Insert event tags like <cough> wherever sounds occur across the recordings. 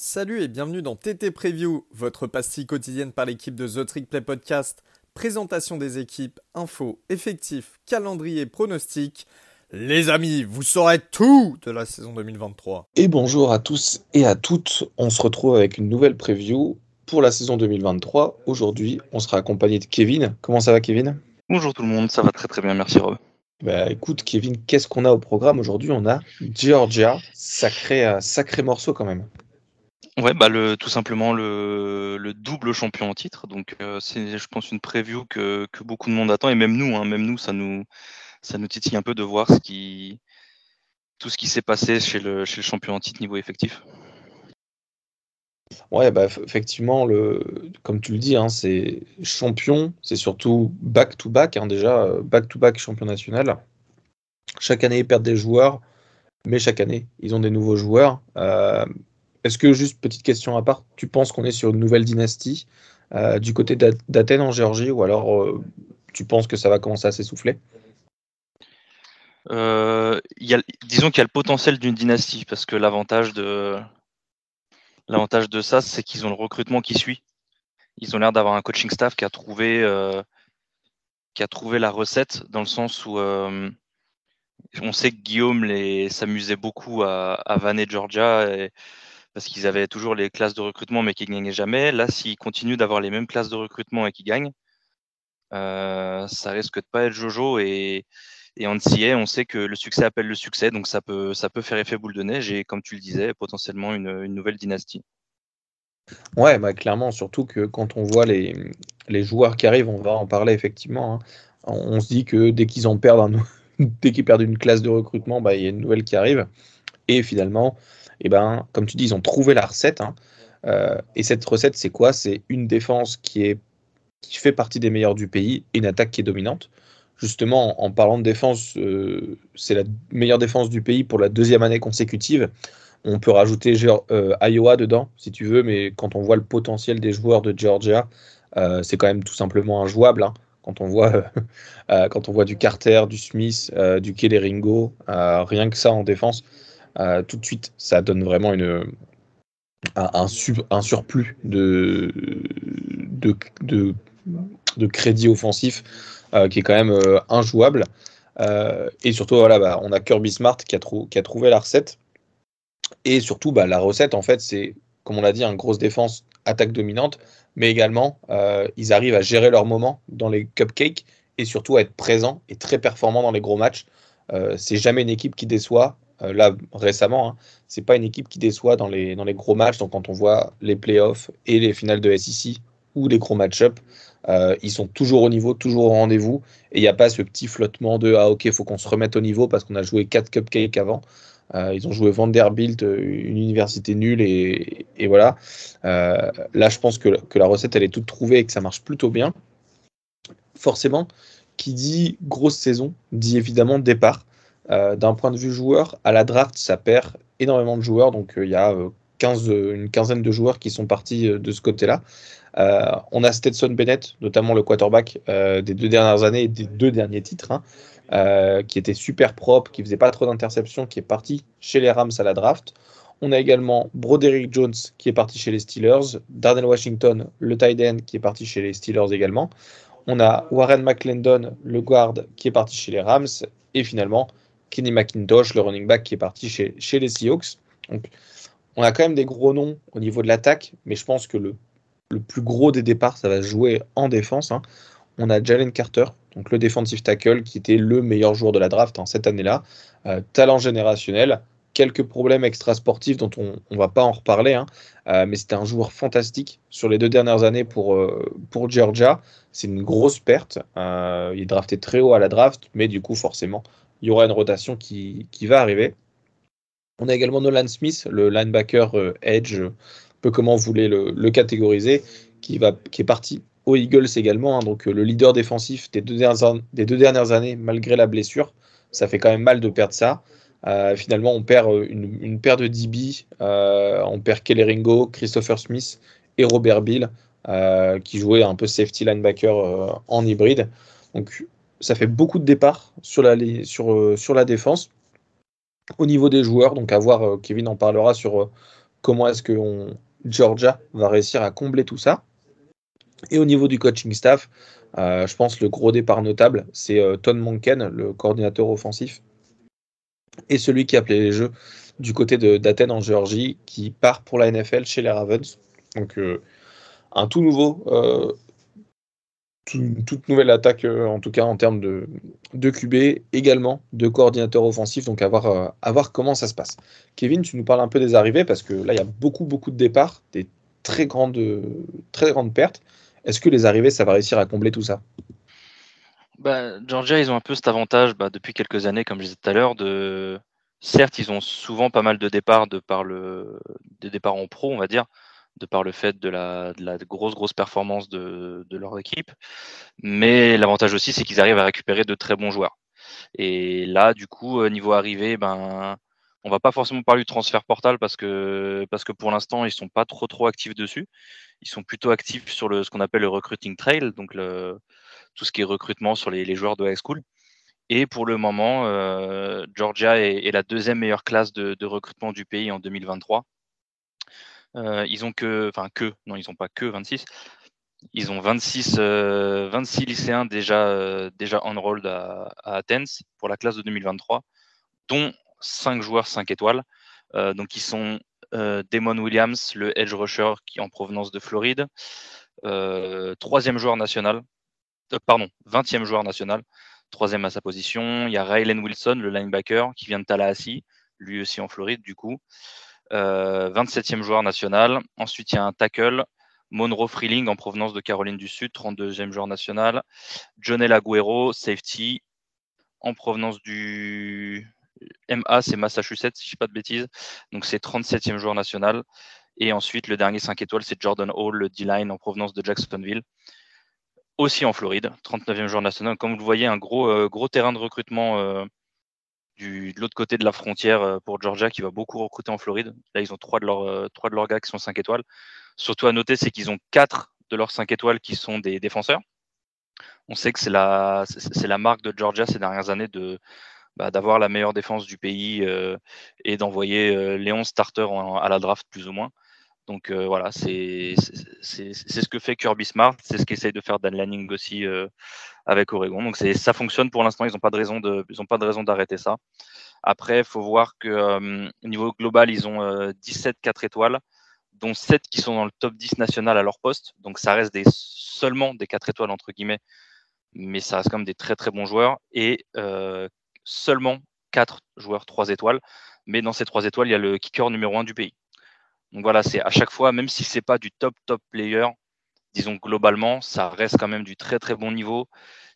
Salut et bienvenue dans TT Preview, votre pastille quotidienne par l'équipe de The Trick Play Podcast. Présentation des équipes, infos, effectifs, calendrier, pronostics. Les amis, vous saurez tout de la saison 2023. Et bonjour à tous et à toutes. On se retrouve avec une nouvelle preview pour la saison 2023. Aujourd'hui, on sera accompagné de Kevin. Comment ça va, Kevin? Bonjour tout le monde, ça va très très bien, merci Rob. Bah écoute, Kevin, qu'est-ce qu'on a au programme? Aujourd'hui On a Georgia, sacré, euh, sacré morceau quand même. Ouais, bah le, tout simplement le, le double champion en titre. Donc euh, c'est, je pense, une preview que, beaucoup de monde attend et même nous, hein, même nous, ça nous, ça nous titille un peu de voir tout ce qui s'est passé chez le, champion en titre niveau effectif. Ouais, bah, effectivement, comme tu le dis, hein, c'est champion, c'est surtout back-to-back, hein, déjà, back-to-back champion national. Chaque année, ils perdent des joueurs, mais chaque année, ils ont des nouveaux joueurs. Euh, Est-ce que, juste petite question à part, tu penses qu'on est sur une nouvelle dynastie euh, du côté d'Athènes en Géorgie, ou alors euh, tu penses que ça va commencer à s'essouffler? Euh, disons qu'il y a le potentiel d'une dynastie, parce que l'avantage de, L'avantage de ça, c'est qu'ils ont le recrutement qui suit. Ils ont l'air d'avoir un coaching staff qui a trouvé, qui a trouvé la recette dans le sens où on sait que Guillaume s'amusait beaucoup à, à vanner Georgia et, parce qu'ils avaient toujours les classes de recrutement mais qu'ils ne gagnaient jamais. Là, s'ils continuent d'avoir les mêmes classes de recrutement et qu'ils gagnent, euh, ça risque de pas être Jojo et, et en NCA, on sait que le succès appelle le succès, donc ça peut, ça peut faire effet boule de neige et, comme tu le disais, potentiellement une, une nouvelle dynastie. Ouais, bah clairement, surtout que quand on voit les, les, joueurs qui arrivent, on va en parler effectivement. Hein. On, se dit que dès qu'ils en perdent un, <laughs> dès qu'ils perdent une classe de recrutement, bah, il y a une nouvelle qui arrive. Et finalement, eh ben, comme tu dis, ils ont trouvé la recette. Hein. Euh, et cette recette, c'est quoi? C'est une défense qui, est, qui fait partie des meilleures du pays et une attaque qui est dominante justement, en, parlant de défense, euh, c'est la meilleure défense du pays pour la deuxième année consécutive. On peut rajouter euh, Iowa dedans, si tu veux, mais quand on voit le potentiel des joueurs de Georgia, c'est quand même tout simplement injouable. Hein. Quand, on voit, <laughs> quand on voit du Carter, du Smith, du Kelleringo, rien que ça en défense, tout de suite, ça donne vraiment une, un, un, surplus de, de, de, crédit offensif euh, qui est quand même euh, injouable. Euh, et surtout, voilà, bah, on a Kirby Smart qui a, qui a, trouvé la recette. Et surtout, bah, la recette, en fait, c'est, comme on l'a dit, une grosse défense, attaque dominante, mais également, ils arrivent à gérer leur moment dans les cupcakes et surtout à être présents et très performants dans les gros matchs. c'est jamais une équipe qui déçoit. Là, récemment, hein, c'est pas une équipe qui déçoit dans les, gros matchs. Donc, quand on voit les playoffs et les finales de SEC ou les gros match-up, euh, ils sont toujours au niveau, toujours au rendez-vous. Et il n'y a pas ce petit flottement de Ah, ok, il faut qu'on se remette au niveau parce qu'on a joué 4 cupcakes avant. Euh, ils ont joué Vanderbilt, euh, une université nulle, et, voilà. Euh, là, je pense que, que, la recette, elle est toute trouvée et que ça marche plutôt bien. Forcément, qui dit grosse saison, dit évidemment départ. Euh, D'un point de vue joueur, à la draft, ça perd énormément de joueurs. Donc, il y a 15, une quinzaine de joueurs qui sont partis de ce côté-là. Euh, on a Stetson Bennett, notamment le quarterback euh, des deux dernières années et des deux derniers titres, hein, euh, qui était super propre, qui faisait pas trop d'interceptions, qui est parti chez les Rams à la draft. On a également Broderick Jones qui est parti chez les Steelers, Darnell Washington, le tight end qui est parti chez les Steelers également. On a Warren McClendon, le guard qui est parti chez les Rams, et finalement Kenny McIntosh, le running back qui est parti chez, les Seahawks. Donc, on a quand même des gros noms au niveau de l'attaque, mais je pense que le plus gros des départs, ça va se jouer en défense. Hein. On a Jalen Carter, donc le defensive tackle, qui était le meilleur joueur de la draft hein, cette année-là. Euh, talent générationnel, quelques problèmes extrasportifs dont on ne va pas en reparler, hein. euh, mais c'était un joueur fantastique sur les deux dernières années pour, euh, Georgia. C'est une grosse perte. Il est drafté très haut à la draft, mais du coup, forcément, il y aura une rotation qui, va arriver. On a également Nolan Smith, le linebacker edge peu comment vous voulez le, catégoriser, qui, est parti aux Eagles également, hein, donc euh, le leader défensif des deux, dernières, années, malgré la blessure. Ça fait quand même mal de perdre ça. Euh, finalement, on perd euh, une, paire de DB, euh, on perd Kelleringo, Christopher Smith et Robert Bill, euh, qui jouaient un peu safety linebacker euh, en hybride. Donc, ça fait beaucoup de départs sur la, sur, la défense. Au niveau des joueurs, donc à voir, Kevin en parlera sur comment est-ce que Georgia va réussir à combler tout ça. Et au niveau du coaching staff, euh, je pense le gros départ notable, c'est euh, Ton Monken, le coordinateur offensif, et celui qui appelait les jeux du côté d'Athènes en Géorgie, qui part pour la NFL chez les Ravens. Donc euh, un tout nouveau, toute nouvelle attaque, en tout cas en termes de, de QB, également de coordinateur offensif. Donc à voir, à voir comment ça se passe. Kevin, tu nous parles un peu des arrivées, parce que là, il y a beaucoup, beaucoup de départs, des très grandes, très grandes pertes. Est-ce que les arrivées, ça va réussir à combler tout ça? Bah, Georgia, ils ont un peu cet avantage bah, depuis quelques années, comme je disais tout à l'heure, de certes, ils ont souvent pas mal de départs de par le des départs en pro, on va dire, de par le fait de la, grosse performance de, leur équipe. Mais l'avantage aussi, c'est qu'ils arrivent à récupérer de très bons joueurs. Et là, du coup, niveau arrivée, ben on va pas forcément parler du transfert portal parce que pour l'instant ils sont pas trop trop actifs dessus. Ils sont plutôt actifs sur ce qu'on appelle le recruiting trail, donc tout ce qui est recrutement sur les, joueurs de high school. Et pour le moment, euh, Georgia est, la deuxième meilleure classe de, recrutement du pays en 2023. Euh, ils ont que, enfin que, non, ils n'ont pas que 26. Ils ont 26, 26 euh, lycéens déjà, déjà enrolled à, Athens pour la classe de 2023, dont 5 joueurs 5 étoiles. Euh, donc, ils sont euh, Damon Williams, le edge rusher qui en provenance de Floride. Euh, troisième joueur national. pardon, 20e joueur national. Troisième à sa position. Il y a Rylan Wilson, le linebacker, qui vient de Tallahassee, lui aussi en Floride, du coup. 27e joueur national. Ensuite, il y a un tackle, Monroe Freeling en provenance de Caroline du Sud, 32e joueur national. Jonel Aguero, safety, en provenance du MA, c'est Massachusetts, si je ne dis pas de bêtises. Donc, c'est 37e joueur national. Et ensuite, le dernier 5 étoiles, c'est Jordan Hall, le D-line en provenance de Jacksonville, aussi en Floride, 39e joueur national. Comme vous le voyez, un gros, euh, terrain de recrutement euh, de l'autre côté de la frontière euh, pour Georgia qui va beaucoup recruter en Floride. Là, ils ont trois de, leurs, trois de leurs gars qui sont 5 étoiles. Surtout à noter, c'est qu'ils ont quatre de leurs 5 étoiles qui sont des défenseurs. On sait que c'est la, marque de Georgia ces dernières années bah, d'avoir la meilleure défense du pays euh, et d'envoyer euh, les 11 starters à la draft plus ou moins. Donc euh, voilà, c'est ce que fait Kirby Smart, c'est ce qu'essaye de faire Dan Lanning aussi avec Oregon. Donc ça fonctionne pour l'instant, ils n'ont pas de raison d'arrêter ça. Après, il faut voir que au niveau global, ils ont 17 4 étoiles, dont 7 qui sont dans le top 10 national à leur poste. Donc ça reste seulement des 4 étoiles entre guillemets, mais ça reste quand même des très très bons joueurs. Et seulement 4 joueurs 3 étoiles, mais dans ces 3 étoiles, il y a le kicker numéro 1 du pays. Donc voilà, c'est à chaque fois, même si c'est pas du top top player, disons globalement, ça reste quand même du très très bon niveau.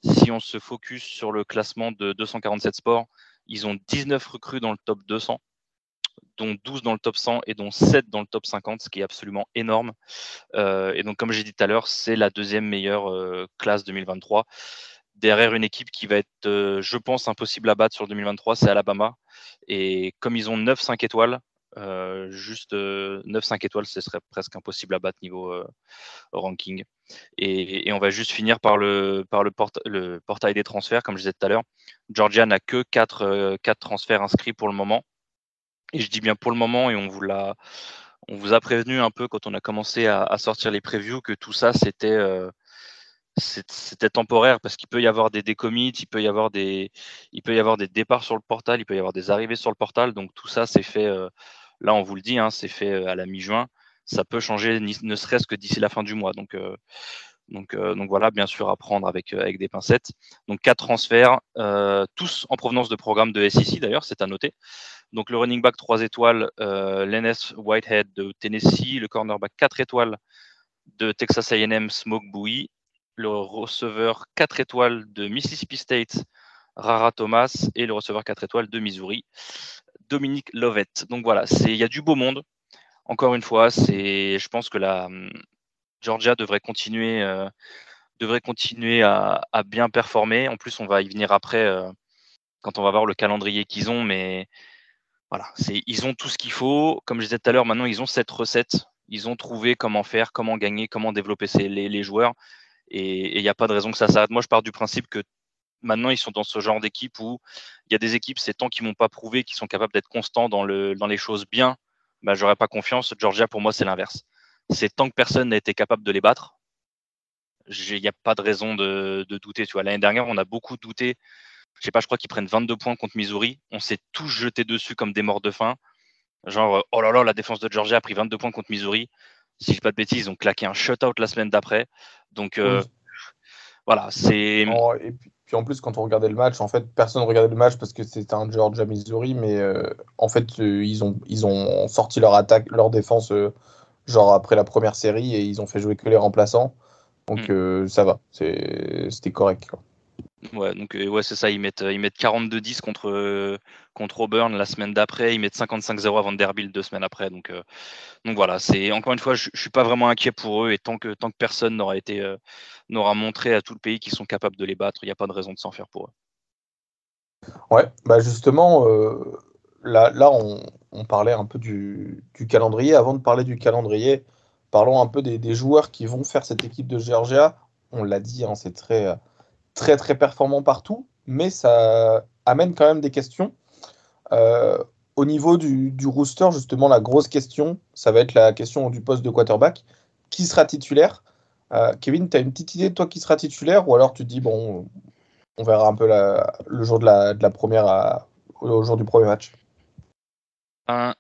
Si on se focus sur le classement de 247 sports, ils ont 19 recrues dans le top 200, dont 12 dans le top 100 et dont 7 dans le top 50, ce qui est absolument énorme. Euh, et donc, comme j'ai dit tout à l'heure, c'est la deuxième meilleure euh, classe 2023 derrière une équipe qui va être, euh, je pense, impossible à battre sur 2023, c'est Alabama. Et comme ils ont 9-5 étoiles, euh, juste 9-5 euh, étoiles, ce serait presque impossible à battre niveau ranking. Et, on va juste finir par le, portail des transferts, comme je disais tout à l'heure. Georgia n'a que 4, 4 transferts inscrits pour le moment. Et je dis bien pour le moment, et on vous l'a, a prévenu un peu quand on a commencé à, sortir les previews que tout ça, c'était temporaire parce qu'il peut y avoir des décommits, il peut y avoir des, départs sur le portal, il peut y avoir des arrivées sur le portal. Donc tout ça, c'est fait. Euh, là, on vous le dit, hein, c'est fait euh, à la mi-juin. Ça peut changer, ne serait-ce que d'ici la fin du mois. Donc, euh, donc, donc voilà, bien sûr, à prendre avec avec des pincettes. Donc quatre transferts, tous en provenance de programmes de SEC d'ailleurs, c'est à noter. Donc le running back 3 étoiles, l'NS Whitehead de Tennessee, le cornerback 4 étoiles de Texas A&M Smoke Bowie le receveur 4 étoiles de Mississippi State, Rara Thomas, et le receveur 4 étoiles de Missouri, Dominique Lovett. Donc voilà, il y a du beau monde. Encore une fois, je pense que la hum, Georgia devrait continuer, euh, devrait continuer à, bien performer. En plus, on va y venir après euh, quand on va voir le calendrier qu'ils ont, mais voilà, ils ont tout ce qu'il faut. Comme je disais tout à l'heure, maintenant ils ont cette recette. Ils ont trouvé comment faire, comment gagner, comment développer les joueurs. Et il n'y a pas de raison que ça s'arrête. Moi, je pars du principe que maintenant, ils sont dans ce genre d'équipe où il y a des équipes, c'est tant qu'ils m'ont pas prouvé qu'ils sont capables d'être constants dans, le, dans les choses bien, bah, j'aurais pas confiance. Georgia, pour moi, c'est l'inverse. C'est tant que personne n'a été capable de les battre, il n'y a pas de raison de, douter. Tu vois, l'année dernière, on a beaucoup douté. Je sais pas, je crois qu'ils prennent 22 points contre Missouri. On s'est tous jetés dessus comme des morts de faim. Genre, oh là là, la défense de Georgia a pris 22 points contre Missouri. Si je dis pas de bêtises, ils ont claqué un shutout la semaine d'après. Donc, euh, voilà, c'est. et puis, en plus, quand on regardait le match, en fait, personne regardait le match parce que c'était un Georgia Missouri, mais euh, en fait, euh, ils, ont, ils ont sorti leur attaque, leur défense, genre après la première série, et ils ont fait jouer que les remplaçants. Donc mm. ça va, c'était correct. Quoi. Ouais, donc euh, ouais, c'est ça. Ils mettent, euh, ils mettent 42-10 contre, euh, contre Auburn la semaine d'après. Ils mettent 55-0 à Vanderbilt deux semaines après. Donc, donc voilà, c'est encore une fois, je, ne suis pas vraiment inquiet pour eux. Et tant que, tant que personne n'aura été, n'aura montré à tout le pays qu'ils sont capables de les battre, il n'y a pas de raison de s'en faire pour eux. Ouais, bah justement, là, là on, parlait un peu du, du, calendrier. Avant de parler du calendrier, parlons un peu des, des joueurs qui vont faire cette équipe de Georgia. On l'a dit, hein, c'est très très très performant partout, mais ça amène quand même des questions. Euh, au niveau du, du, rooster, justement, la grosse question, ça va être la question du poste de quarterback. Qui sera titulaire? Euh, Kevin, tu as une petite idée de toi qui sera titulaire? Ou alors tu dis, bon, on verra un peu le jour de la, première au jour du premier match? Le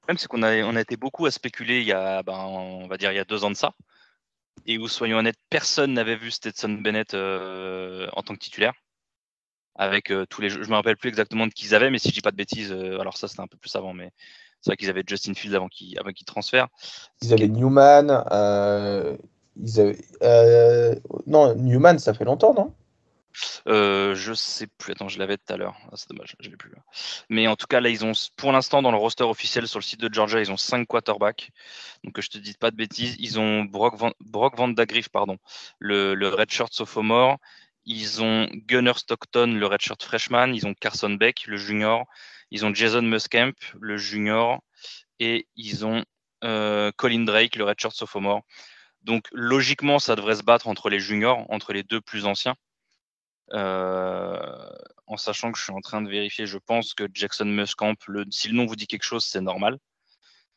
problème, c'est qu'on a, on a été beaucoup à spéculer il y a, ben, on va dire, il y a deux ans de ça et où, soyons honnêtes, personne n'avait vu Stetson Bennett euh, en tant que titulaire. Avec euh, tous les jeux. Je me rappelle plus exactement de qui ils avaient, mais si je dis pas de bêtises, euh, alors ça c'était un peu plus avant, mais c'est vrai qu'ils avaient Justin Fields avant qu'il avant transfère. Ils avaient Newman. Ils avaient, non, Newman, ça fait longtemps, non? Euh, je sais plus. Attends, je l'avais tout à l'heure. Ah, c'est dommage, je l'ai plus là. Mais en tout cas, là, ils ont, pour l'instant, dans le roster officiel sur le site de Georgia, ils ont 5 quarterbacks. Donc, je te dis pas de bêtises. Ils ont Brock Van, Brock Van pardon, le, le redshirt sophomore. Ils ont Gunner Stockton, le redshirt freshman. Ils ont Carson Beck, le junior. Ils ont Jason Muskamp, le junior. Et ils ont euh, Colin Drake, le redshirt sophomore. Donc, logiquement, ça devrait se battre entre les juniors, entre les deux plus anciens. Euh, en sachant que je suis en train de vérifier, je pense que Jackson Muscamp, le, si le nom vous dit quelque chose, c'est normal.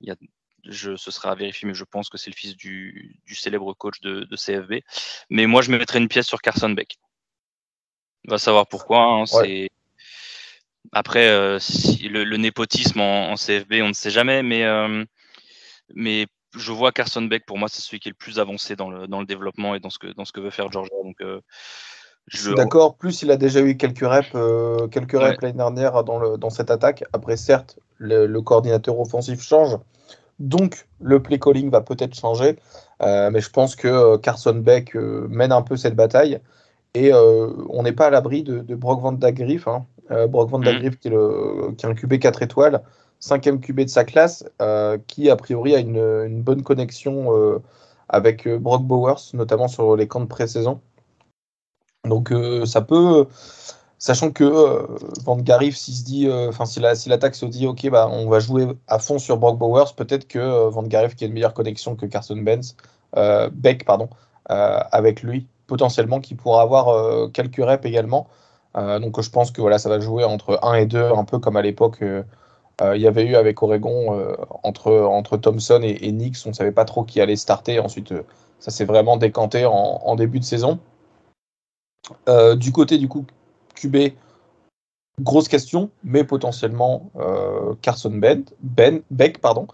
Il y a, ce sera à vérifier, mais je pense que c'est le fils du, célèbre coach de, de, CFB. Mais moi, je mettrais une pièce sur Carson Beck. On va savoir pourquoi. Hein, après euh, si le, le, népotisme en, en, CFB, on ne sait jamais, mais euh, mais je vois Carson Beck pour moi, c'est celui qui est le plus avancé dans le, dans le développement et dans ce que dans ce que veut faire Georgia. Donc euh, je suis d'accord. Plus il a déjà eu quelques reps, quelques reps l'année dernière dans, le, dans cette attaque. Après, certes, le, coordinateur offensif change, donc le play calling va peut-être changer. Mais je pense que Carson Beck mène un peu cette bataille. Et on n'est pas à l'abri de, Brock Van Dagriff. Hein. Brock Van Dagriff, qui, est le, qui est un QB 4 étoiles, cinquième QB de sa classe, qui a priori a une, une bonne connexion avec Brock Bowers, notamment sur les camps de pré-saison. Donc euh, ça peut, sachant que euh, Van Garif, s'il se dit, euh, si l'attaque se dit, ok, bah on va jouer à fond sur Brock Bowers, peut-être que Van Garif qui a une meilleure connexion que Carson Benz, Beck, pardon, avec lui, potentiellement, qui pourra avoir quelques reps également. donc je pense que voilà, ça va jouer entre 1 et 2, un peu comme à l'époque. il y avait eu avec Oregon entre, entre Thompson et, Nix, on ne savait pas trop qui allait starter. Ensuite, ça s'est vraiment décanté en, début de saison. Euh, du côté du coup QB, grosse question, mais potentiellement euh, Carson ben, ben, Beck. Pardon.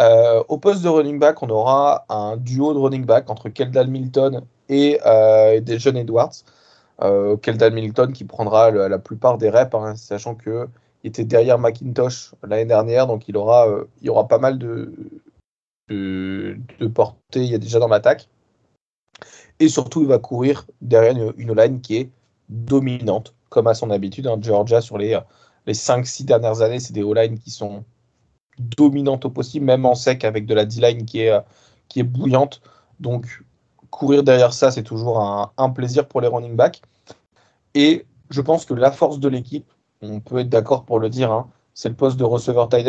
Euh, au poste de running back, on aura un duo de running back entre Keldal Milton et des jeunes Edwards. Keldal Milton qui prendra la plupart des reps, hein, sachant qu'il était derrière McIntosh l'année dernière, donc il aura, il y aura pas mal de, de, portée, il y a déjà dans l'attaque. Et surtout, il va courir derrière une, line qui est dominante, comme à son habitude. Hein. Georgia, sur les, les 5-6 dernières années, c'est des O-line qui sont dominantes au possible, même en sec, avec de la D-line qui est, qui est bouillante. Donc, courir derrière ça, c'est toujours un, plaisir pour les running backs. Et je pense que la force de l'équipe, on peut être d'accord pour le dire, hein, c'est le poste de receveur tight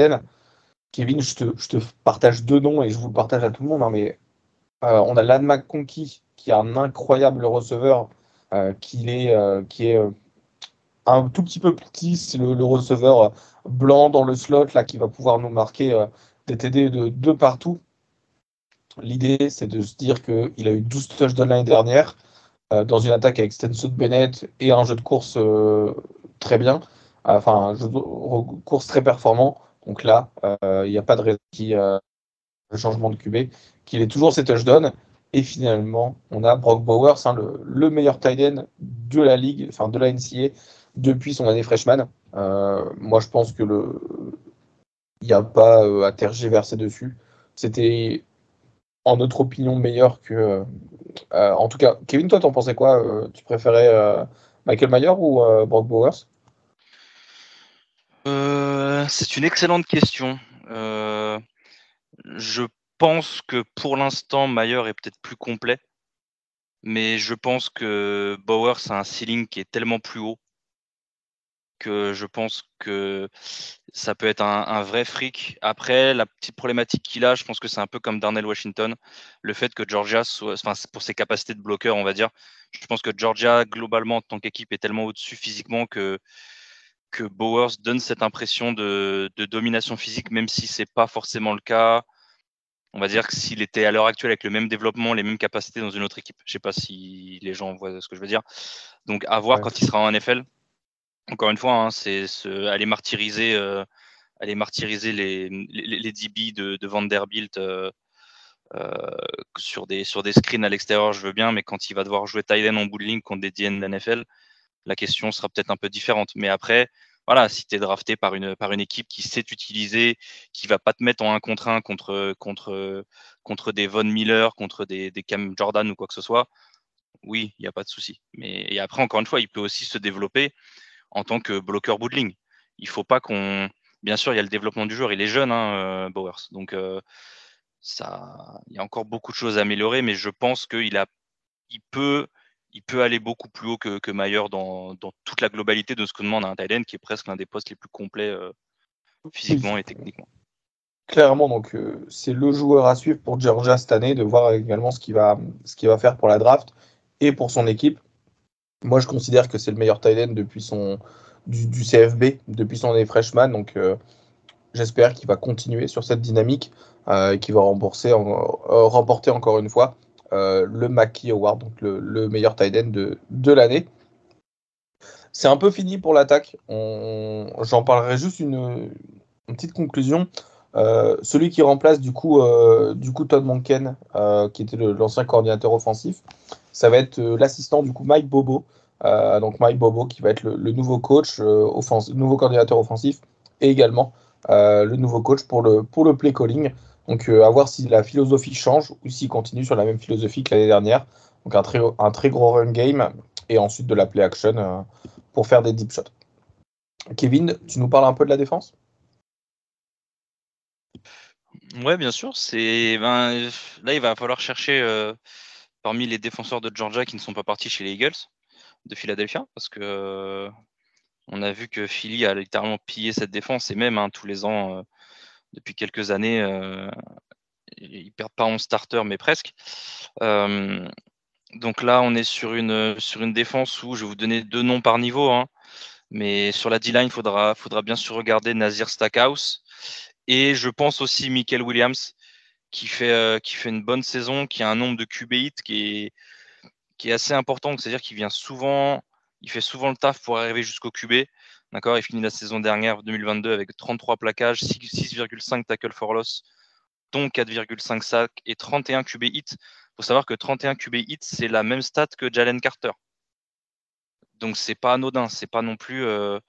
Kevin, je te, partage deux noms et je vous le partage à tout le monde, hein, mais euh, on a Lan McConkey qui est un incroyable receveur, euh, qui est, euh, qui est un tout petit peu petit, c'est le, receveur blanc dans le slot là qui va pouvoir nous marquer des TD de partout. L'idée, c'est de se dire qu'il a eu 12 touchdowns l'année dernière euh, dans une attaque avec Stenson Bennett et un jeu de course euh, très bien, enfin un jeu de course très performant. Donc là, il n'y a pas de raison qui le changement de QB, qu'il ait toujours ses touchdowns. Et finalement, on a Brock Bowers, hein, le, le, meilleur tight end de la ligue, enfin de la NCA, depuis son année freshman. Euh, moi, je pense que le, il n'y a pas euh, à tergiverser dessus. C'était, en notre opinion, meilleur que. Euh, en tout cas, Kevin, toi, t'en pensais quoi Tu préférais Michael Mayer ou Brock Bowers? C'est une excellente question. je pense que pour l'instant, Mayer est peut-être plus complet. Mais je pense que Bowers a un ceiling qui est tellement plus haut je pense que ça peut être un, vrai fric. Après, la petite problématique qu'il a, je pense que c'est un peu comme Darnell Washington, le fait que Georgia, soit, enfin, pour ses capacités de bloqueur, on va dire, je pense que Georgia, globalement, en tant qu'équipe, est tellement au-dessus physiquement que, que Bowers donne cette impression de, domination physique, même si c'est pas forcément le cas. On va dire que s'il était à l'heure actuelle avec le même développement, les mêmes capacités dans une autre équipe. Je sais pas si les gens voient ce que je veux dire. Donc à voir quand il sera en NFL encore une fois, hein, aller martyriser, euh, aller martyriser les, les, les DB de, de Vanderbilt euh, euh, sur, des, sur des screens à l'extérieur, je veux bien, mais quand il va devoir jouer Tyden en bout de ligne contre des DN de NFL, la question sera peut-être un peu différente. Mais après, voilà, si tu es drafté par une, par une équipe qui sait utiliser, qui va pas te mettre en un contre un contre, contre, contre des Von Miller, contre des, des Cam Jordan ou quoi que ce soit, oui, il n'y a pas de souci. Mais et après, encore une fois, il peut aussi se développer en tant que bloqueur bootling. Il faut pas qu'on. Bien sûr, il y a le développement du joueur. Il est jeune, hein, euh, Bowers. Donc, euh, ça, il y a encore beaucoup de choses à améliorer, mais je pense qu'il a, il peut, aller beaucoup plus haut que, que Mayer dans, toute la globalité de ce que demande un Thailand, qui est presque l'un des postes les plus complets euh, physiquement et techniquement. Clairement, donc c'est le joueur à suivre pour Georgia cette année, de voir également ce qu'il va faire pour la draft et pour son équipe. Moi, je considère que c'est le meilleur tight end depuis son, du, CFB, depuis son année freshman. Donc, euh, j'espère qu'il va continuer sur cette dynamique euh, et qu'il va euh, remporter encore une fois le Mackey Award, donc le, meilleur tight end de, de l'année. C'est un peu fini pour l'attaque. J'en parlerai juste une, petite conclusion. celui qui remplace du coup, du coup Todd Monken, qui était l'ancien coordinateur offensif, ça va être euh, l'assistant du coup Mike Bobo. Euh, donc Mike Bobo qui va être le, nouveau coach, euh, nouveau coordinateur offensif et également le nouveau coach pour le, play calling. Donc à voir si la philosophie change ou s'il continue sur la même philosophie que l'année dernière. Donc un très, un très gros run game et ensuite de la play action pour faire des deep shots. Kevin, tu nous parles un peu de la défense? Ouais, bien sûr. C'est ben, là, il va falloir chercher parmi les défenseurs de Georgia qui ne sont pas partis chez les Eagles de Philadelphia, parce que euh, on a vu que Philly a littéralement pillé cette défense et même hein, tous les ans, euh, depuis quelques années, euh, ils perdent pas 11 starters, mais presque. donc là, on est sur une, sur une défense où je vais vous donner deux noms par niveau, hein, mais sur la D-line, il faudra, faudra bien sûr regarder Nazir Stackhouse et je pense aussi Michael Williams qui fait, euh, qui fait une bonne saison, qui a un nombre de QB hits qui est, assez important. C'est-à-dire qu'il vient souvent, il fait souvent le taf pour arriver jusqu'au QB. D'accord, il finit la saison dernière 2022 avec 33 plaquages, 6,5 tackles for loss, dont 4,5 sacs et 31 QB hits. Il faut savoir que 31 QB hits, c'est la même stat que Jalen Carter. Donc c'est pas anodin, c'est pas non plus euh,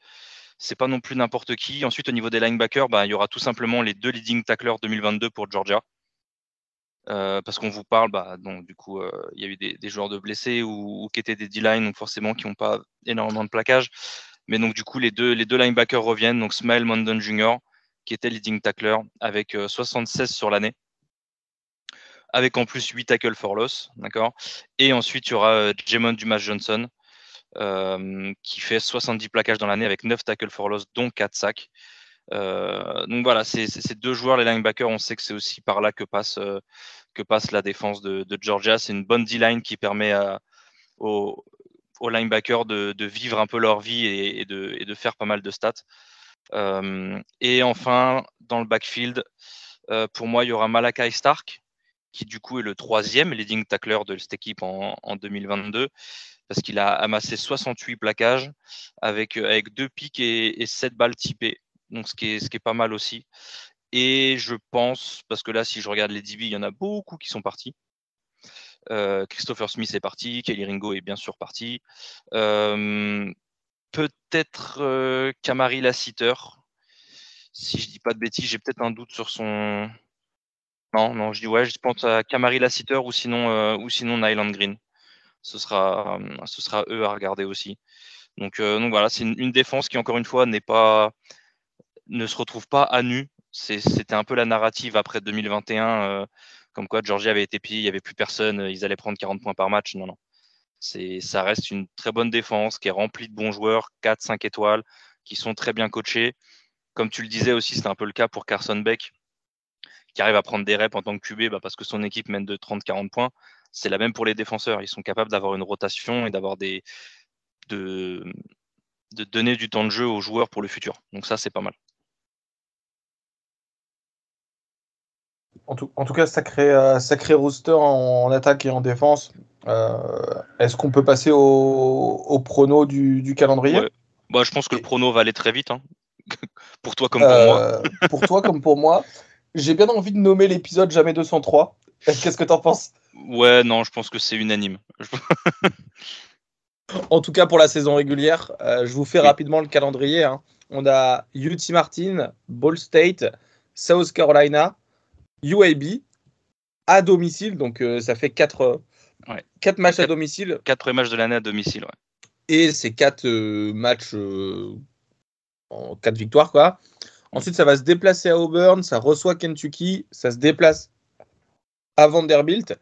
c'est pas non plus n'importe qui. Ensuite au niveau des linebackers, bah, il y aura tout simplement les deux leading tacklers 2022 pour Georgia. Euh, parce qu'on vous parle, bah, donc du coup, euh, il y a eu des, joueurs de blessés ou, qui étaient des D-line, donc forcément qui n'ont pas énormément de plaquage. Mais donc du coup, les deux, linebackers reviennent. Donc Smile Mondon Jr., qui était leading tackler, avec 76 euh, sur l'année, avec en plus 8 tackles for loss, d'accord. Et ensuite, il y aura Jamon Dumas Johnson, qui fait 70 plaquages dans l'année avec 9 tackles for loss, dont 4 sacs. Euh, donc voilà, ces deux joueurs, les linebackers, on sait que c'est aussi par là que passe, euh, la défense de, Georgia. C'est une bonne D-line qui permet aux, linebackers de, vivre un peu leur vie et, de, faire pas mal de stats. Euh, et enfin, dans le backfield, pour moi, il y aura Malakai Stark, qui du coup est le troisième leading tackler de cette équipe en, 2022, parce qu'il a amassé 68 plaquages avec, avec deux pics et, et 7 balles typées, donc ce qui, est, pas mal aussi. Et je pense, parce que là, si je regarde les DB, il y en a beaucoup qui sont partis. Euh, Christopher Smith est parti, Kelly Ringo est bien sûr parti. Euh, peut-être euh, Kamari Lassiter. Si je dis pas de bêtises, j'ai peut-être un doute sur son, non, non, je dis ouais, je pense à Kamari Lassiter ou sinon, euh, ou sinon Nyland Green. Ce sera, eux à regarder aussi. Donc, donc voilà, c'est une, défense qui encore une fois n'est pas, ne se retrouve pas à nu. C'était un peu la narrative après 2021, comme quoi Georgia avait été pillé, il n'y avait plus personne, ils allaient prendre 40 points par match. Non, non. Ça reste une très bonne défense qui est remplie de bons joueurs, 4, 5 étoiles, qui sont très bien coachés. Comme tu le disais aussi, c'était un peu le cas pour Carson Beck qui arrive à prendre des reps en tant que QB bah, parce que son équipe mène de 30-40 points. C'est la même pour les défenseurs. Ils sont capables d'avoir une rotation et d'avoir des de, de donner du temps de jeu aux joueurs pour le futur. Donc ça, c'est pas mal. En tout, en tout, cas, sacré, euh, sacré rooster en, attaque et en défense. Euh, est-ce qu'on peut passer au, au prono du, calendrier? Bah, Je pense que le prono va aller très vite. Hein. <laughs> pour toi comme pour moi. Euh, <laughs> pour toi comme pour moi. J'ai bien envie de nommer l'épisode Jamais 203. Qu'est-ce que t'en penses? Ouais, non, je pense que c'est unanime. <laughs> en tout cas, pour la saison régulière, euh, je vous fais rapidement le calendrier. Hein. On a UT Martin, Ball State, South Carolina, UAB à domicile. Donc, euh, ça fait 4 quatre, matchs à domicile. 4 matchs de l'année à domicile, ouais. Et c'est 4 euh, matchs en 4 victoires, quoi. Ensuite, ça va se déplacer à Auburn, ça reçoit Kentucky, ça se déplace à Vanderbilt.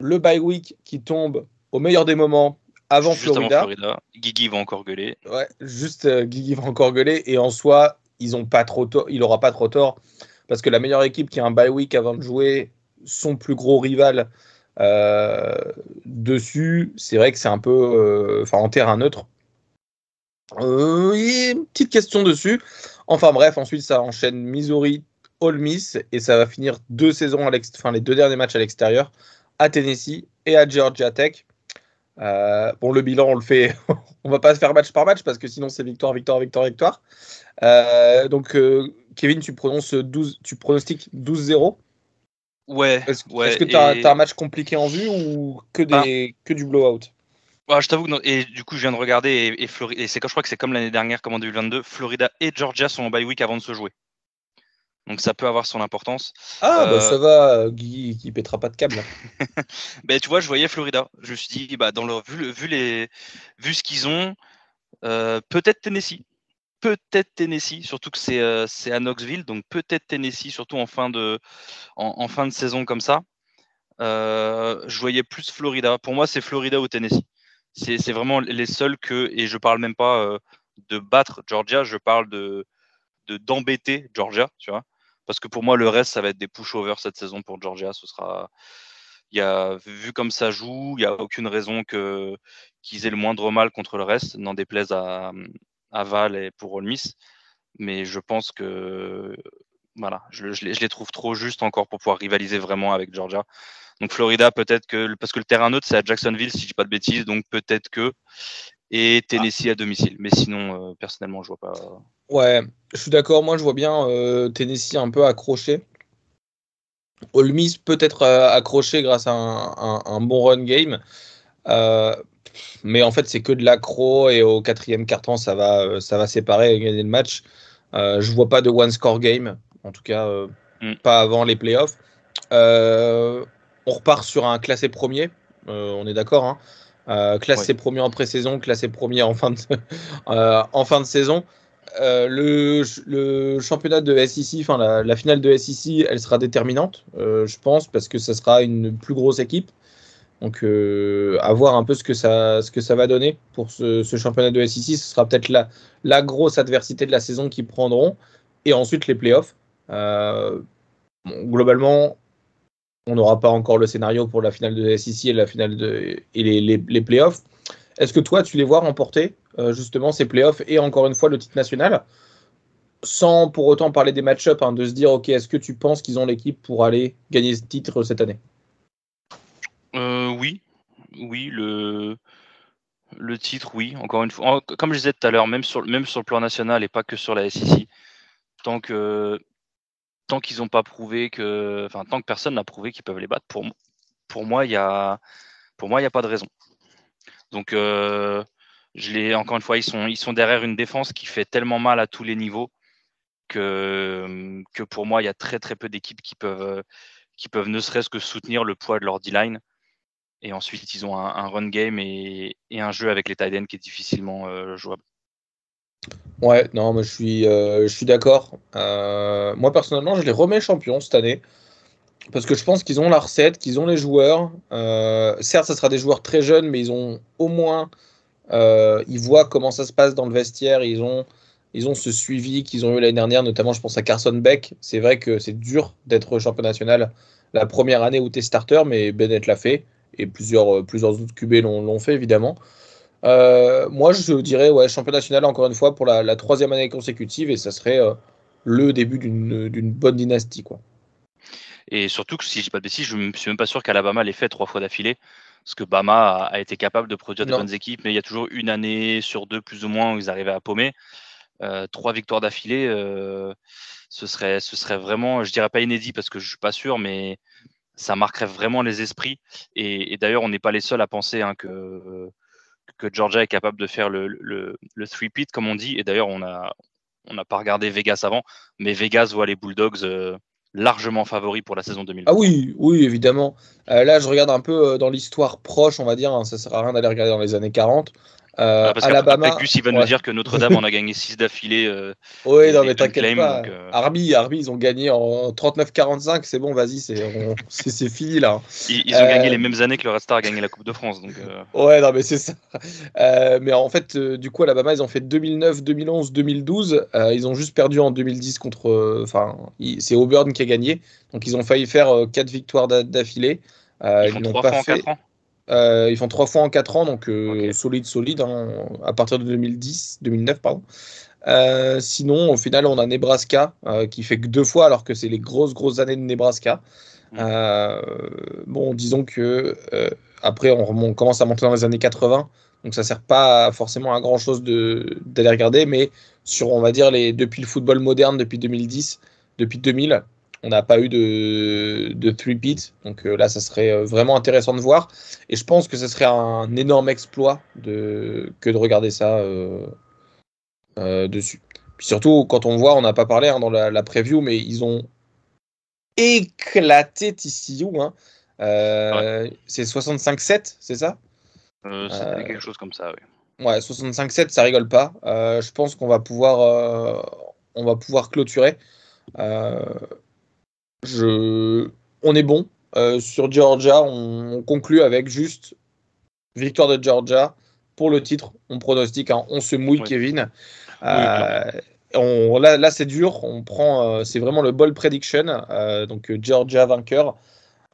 Le bye week qui tombe au meilleur des moments avant Florida. Florida. Guigui va encore gueuler. Ouais, juste euh, Guigui va encore gueuler. Et en soi, ils ont pas trop il n'aura pas trop tort. Parce que la meilleure équipe qui a un bye week avant de jouer, son plus gros rival euh, dessus, c'est vrai que c'est un peu. Euh, en terrain neutre. petite question dessus. Enfin bref, ensuite ça enchaîne Missouri, Ole Miss et ça va finir deux saisons, à enfin les deux derniers matchs à l'extérieur, à Tennessee et à Georgia Tech. Euh, bon, le bilan, on le fait, <laughs> on va pas faire match par match parce que sinon c'est victoire, victoire, victoire, victoire. Euh, donc, euh, Kevin, tu prononces 12, tu pronostiques 12-0 Ouais. Est-ce que tu as, un match compliqué en vue ou que, bah. que du blowout? Bah, je t'avoue que et du coup je viens de regarder et, et, et c'est je crois que c'est comme l'année dernière comme en 2022, Florida et Georgia sont en bye week avant de se jouer. Donc ça peut avoir son importance. Ah bah euh, ça va, Guy qui pètera pas de câble. <laughs> ben, tu vois, je voyais Florida. Je me suis dit, bah, dans leur, vu, vu, les, vu ce qu'ils ont, euh, peut-être Tennessee. Peut-être Tennessee, surtout que c'est euh, à Knoxville, donc peut-être Tennessee, surtout en fin de, en, fin de saison comme ça. je voyais plus Florida. Pour moi, c'est Florida ou Tennessee c'est vraiment les seuls que, et je parle même pas euh, de battre Georgia, je parle de d'embêter Georgia, tu vois. Parce que pour moi, le reste, ça va être des push-overs cette saison pour Georgia. Ce sera, y a, vu comme ça joue, il n'y a aucune raison qu'ils aient le moindre mal contre le reste, n'en déplaise à, à Val et pour Ole. Mais je pense que voilà, je, les, trouve trop justes encore pour pouvoir rivaliser vraiment avec Georgia. Donc Florida, peut-être que parce que le terrain neutre c'est à Jacksonville, si je dis pas de bêtises, donc peut-être que et Tennessee à domicile. Mais sinon, euh, personnellement, je vois pas. Ouais, je suis d'accord. Moi, je vois bien euh, Tennessee un peu accroché. Ole Miss peut-être euh, accroché grâce à un, bon run game. Mais en fait, c'est que de l'accro et au quatrième carton, ça va, ça va séparer et gagner le match. je vois pas de one score game, en tout cas mm. pas avant les playoffs. On repart sur un classé premier, euh, on est d'accord. Hein euh, classé premier en pré-saison, classé premier en fin de, <laughs> euh, en fin de saison. le, championnat de SEC, enfin la, finale de SEC, elle sera déterminante, je pense, parce que ça sera une plus grosse équipe. Donc, à voir un peu ce que ça, ce que ça va donner pour ce, championnat de SEC. Ce sera peut-être la, grosse adversité de la saison qu'ils prendront. Et ensuite, les playoffs. globalement, on n'aura pas encore le scénario pour la finale de SEC et la finale et les, les, playoffs. Est-ce que toi, tu les vois remporter euh, justement ces playoffs et encore une fois le titre national? Sans pour autant parler des match-ups, hein, de se dire, ok, est-ce que tu penses qu'ils ont l'équipe pour aller gagner ce titre cette année? Euh, Oui, oui, le, le titre, oui. Encore une fois, comme je disais tout à l'heure, même sur, même sur le plan national et pas que sur la SEC, tant que tant qu'ils n'ont pas prouvé que, enfin, tant que personne n'a prouvé qu'ils peuvent les battre, pour, pour moi, il y a, pour moi, il n'y a pas de raison. Donc, euh, je les, encore une fois, ils sont, ils sont derrière une défense qui fait tellement mal à tous les niveaux que, que pour moi, il y a très très peu d'équipes qui peuvent, qui peuvent ne serait-ce que soutenir le poids de leur D-line. Et ensuite, ils ont un, run game et, un jeu avec les tight ends qui est difficilement euh, jouable. Ouais, non, suis, euh, je suis d'accord. Euh, moi personnellement, je les remets champions cette année parce que je pense qu'ils ont la recette, qu'ils ont les joueurs. certes, ce sera des joueurs très jeunes, mais ils ont au moins, ils voient comment ça se passe dans le vestiaire. Ils ont ils ont ce suivi qu'ils ont eu l'année dernière, notamment je pense à Carson Beck. C'est vrai que c'est dur d'être champion national la première année où tu starter, mais Bennett l'a fait et plusieurs, euh, plusieurs autres QB l'ont fait évidemment. Euh, moi, je dirais ouais, champion national encore une fois pour la, troisième année consécutive et ça serait euh, le début d'une bonne dynastie. Quoi. Et surtout que si je dis pas de bêtises, je ne suis même pas sûr qu'Alabama l'ait fait trois fois d'affilée. Parce que Bama a, été capable de produire de bonnes équipes, mais il y a toujours une année sur deux, plus ou moins, où ils arrivaient à paumer. Euh, trois victoires d'affilée, ce, serait, ce serait vraiment, je dirais pas inédit parce que je suis pas sûr, mais ça marquerait vraiment les esprits. Et, d'ailleurs, on n'est pas les seuls à penser hein, que, que Georgia est capable de faire le, le, le three-pit, comme on dit. Et d'ailleurs, on n'a on pas regardé Vegas avant, mais Vegas voit les Bulldogs euh, largement favoris pour la saison 2020. Ah oui, oui, évidemment. là, je regarde un peu dans l'histoire proche, on va dire. Hein, ça sert à rien d'aller regarder dans les années 40. Euh, parce Alabama, après, Gus, il va nous dire que Notre-Dame en a gagné <laughs> 6 d'affilée. Euh, oui, non, mais t'inquiète pas. Euh, Arby, Arby, ils ont gagné en 39-45. C'est bon, vas-y, c'est <laughs> fini là. Ils, ont gagné les mêmes années que le Red Star a gagné la Coupe de France. Donc, Ouais, non, mais c'est ça. mais en fait, du coup, Alabama, ils ont fait 2009, 2011, 2012. ils ont juste perdu en 2010 contre. Enfin, c'est Auburn qui a gagné. Donc, ils ont failli faire 4 victoires d'affilée. ils, font 3 fois en 4 ans? Euh, ils font trois fois en quatre ans, donc euh, solide, solide, hein, à partir de 2010, 2009, pardon. Euh, sinon, au final, on a Nebraska qui fait que deux fois, alors que c'est les grosses, grosses années de Nebraska. Mm. bon, disons que après, on, commence à monter dans les années 80, donc ça sert pas forcément à grand chose d'aller regarder, mais sur, on va dire, les, depuis le football moderne, depuis 2010, depuis 2000, on n'a pas eu de, de three-peat. Donc euh, là, ça serait euh, vraiment intéressant de voir. Et je pense que ce serait un énorme exploit de, que de regarder ça euh, dessus. Puis surtout, quand on voit, on n'a pas parlé hein, dans la, preview, mais ils ont éclaté TCU. Hein. C'est 65-7, c'est ça? C'était quelque chose comme ça, oui. Ouais, 65-7, ça rigole pas. je pense qu'on va pouvoir, on va pouvoir clôturer. Je... On est bon. Euh, sur Georgia, on, conclut avec juste victoire de Georgia pour le titre. On pronostique, hein. on se mouille, Kevin. Euh, on, là, là c'est dur. On prend, euh, c'est vraiment le ball prediction. donc Georgia vainqueur.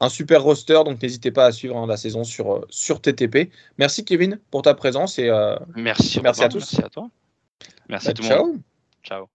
Un super roster, donc n'hésitez pas à suivre hein, la saison sur, sur TTP. Merci Kevin pour ta présence et merci, merci à tous. Merci à toi. Merci bah, tout le monde. Ciao.